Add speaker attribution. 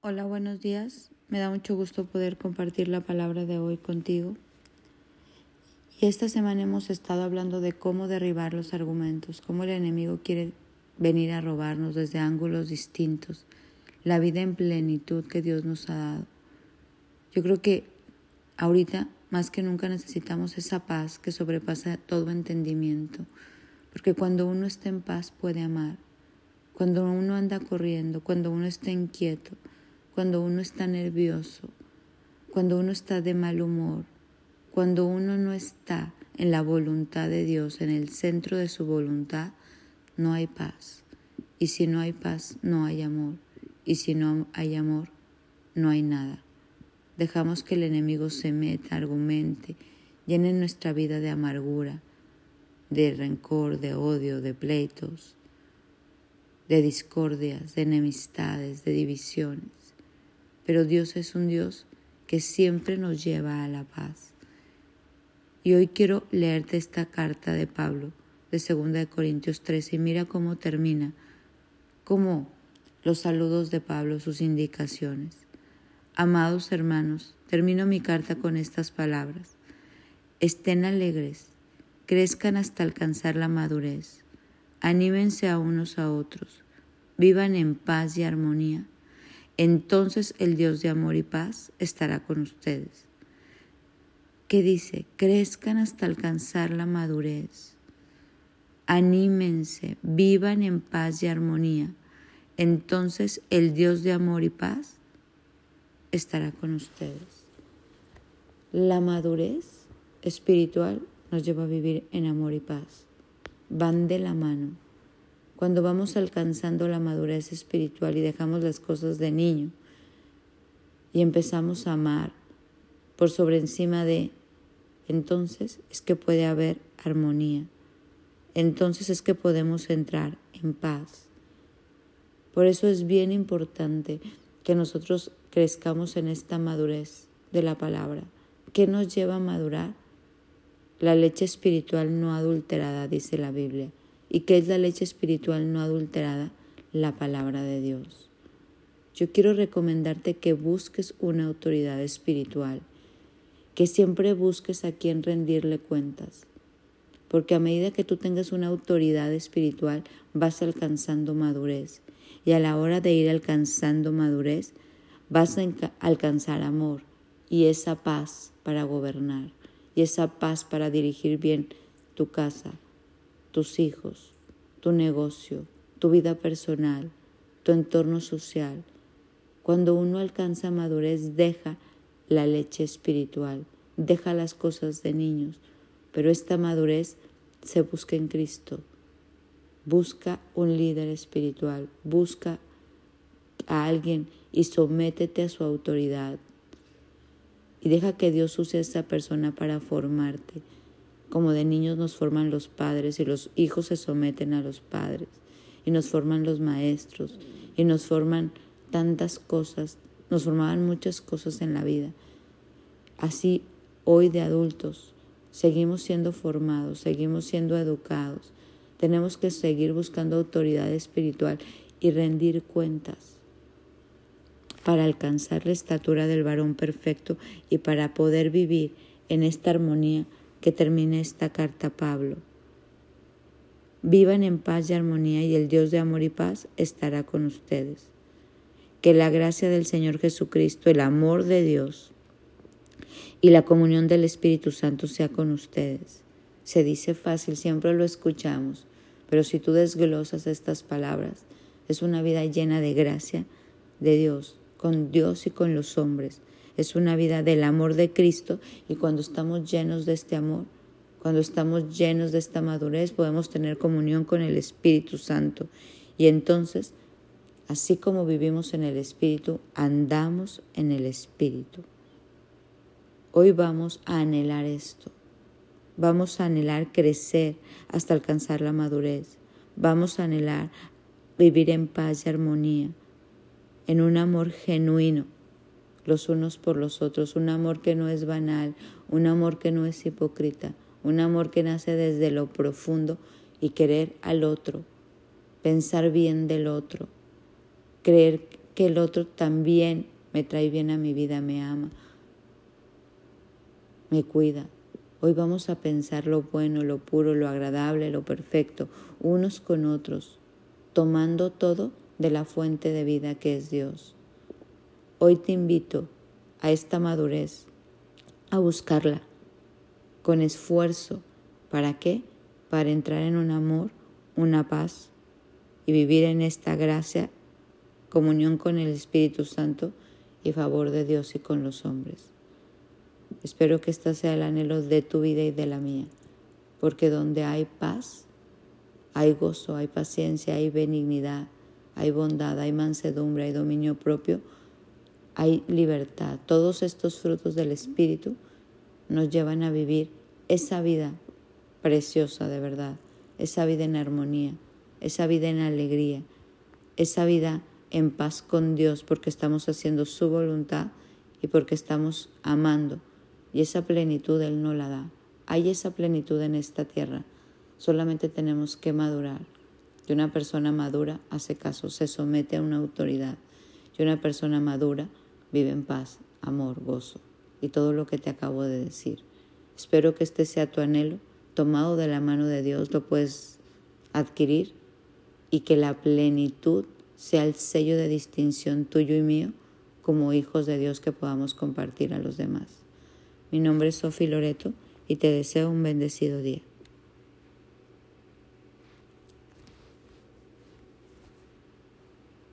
Speaker 1: Hola, buenos días. Me da mucho gusto poder compartir la palabra de hoy contigo. Y esta semana hemos estado hablando de cómo derribar los argumentos, cómo el enemigo quiere venir a robarnos desde ángulos distintos, la vida en plenitud que Dios nos ha dado. Yo creo que ahorita más que nunca necesitamos esa paz que sobrepasa todo entendimiento, porque cuando uno está en paz puede amar, cuando uno anda corriendo, cuando uno está inquieto, cuando uno está nervioso, cuando uno está de mal humor, cuando uno no está en la voluntad de Dios, en el centro de su voluntad, no hay paz. Y si no hay paz, no hay amor. Y si no hay amor, no hay nada. Dejamos que el enemigo se meta, argumente, llene nuestra vida de amargura, de rencor, de odio, de pleitos, de discordias, de enemistades, de divisiones. Pero Dios es un Dios que siempre nos lleva a la paz. Y hoy quiero leerte esta carta de Pablo de 2 de Corintios 13 y mira cómo termina, cómo los saludos de Pablo, sus indicaciones. Amados hermanos, termino mi carta con estas palabras. Estén alegres, crezcan hasta alcanzar la madurez, anímense a unos a otros, vivan en paz y armonía. Entonces el Dios de amor y paz estará con ustedes. ¿Qué dice? Crezcan hasta alcanzar la madurez. Anímense, vivan en paz y armonía. Entonces el Dios de amor y paz estará con ustedes. La madurez espiritual nos lleva a vivir en amor y paz. Van de la mano. Cuando vamos alcanzando la madurez espiritual y dejamos las cosas de niño y empezamos a amar por sobre encima de, entonces es que puede haber armonía. Entonces es que podemos entrar en paz. Por eso es bien importante que nosotros crezcamos en esta madurez de la palabra. ¿Qué nos lleva a madurar? La leche espiritual no adulterada, dice la Biblia. ¿Y qué es la leche espiritual no adulterada? La palabra de Dios. Yo quiero recomendarte que busques una autoridad espiritual, que siempre busques a quien rendirle cuentas, porque a medida que tú tengas una autoridad espiritual vas alcanzando madurez y a la hora de ir alcanzando madurez vas a alcanzar amor y esa paz para gobernar y esa paz para dirigir bien tu casa, tus hijos, tu negocio, tu vida personal, tu entorno social. Cuando uno alcanza madurez, deja la leche espiritual, deja las cosas de niños, pero esta madurez se busca en Cristo. Busca un líder espiritual, busca a alguien y sométete a su autoridad. Y deja que Dios use a esa persona para formarte. Como de niños nos forman los padres y los hijos se someten a los padres. Y nos forman los maestros. Y nos forman tantas cosas. Nos formaban muchas cosas en la vida. Así hoy de adultos seguimos siendo formados, seguimos siendo educados. Tenemos que seguir buscando autoridad espiritual y rendir cuentas para alcanzar la estatura del varón perfecto y para poder vivir en esta armonía que termina esta carta Pablo. Vivan en paz y armonía y el Dios de amor y paz estará con ustedes. Que la gracia del Señor Jesucristo, el amor de Dios y la comunión del Espíritu Santo sea con ustedes. Se dice fácil, siempre lo escuchamos, pero si tú desglosas estas palabras, es una vida llena de gracia de Dios, con Dios y con los hombres. Es una vida del amor de Cristo y cuando estamos llenos de este amor, cuando estamos llenos de esta madurez, podemos tener comunión con el Espíritu Santo. Y entonces, así como vivimos en el Espíritu, andamos en el Espíritu. Hoy vamos a anhelar esto. Vamos a anhelar crecer hasta alcanzar la madurez. Vamos a anhelar vivir en paz y armonía en un amor genuino los unos por los otros, un amor que no es banal, un amor que no es hipócrita, un amor que nace desde lo profundo y querer al otro, pensar bien del otro, creer que el otro también me trae bien a mi vida, me ama, me cuida. Hoy vamos a pensar lo bueno, lo puro, lo agradable, lo perfecto, unos con otros, tomando todo de la fuente de vida que es Dios. Hoy te invito a esta madurez, a buscarla con esfuerzo. ¿Para qué? Para entrar en un amor, una paz y vivir en esta gracia, comunión con el Espíritu Santo y favor de Dios y con los hombres. Espero que este sea el anhelo de tu vida y de la mía, porque donde hay paz, hay gozo, hay paciencia, hay benignidad, hay bondad, hay mansedumbre, hay dominio propio, hay libertad. Todos estos frutos del Espíritu nos llevan a vivir esa vida preciosa de verdad, esa vida en armonía, esa vida en alegría, esa vida en paz con Dios porque estamos haciendo su voluntad y porque estamos amando. Y esa plenitud Él no la da. Hay esa plenitud en esta tierra. Solamente tenemos que madurar. Y una persona madura hace caso, se somete a una autoridad. Y una persona madura vive en paz, amor, gozo y todo lo que te acabo de decir. Espero que este sea tu anhelo. Tomado de la mano de Dios lo puedes adquirir y que la plenitud sea el sello de distinción tuyo y mío como hijos de Dios que podamos compartir a los demás. Mi nombre es Sofi Loreto y te deseo un bendecido día.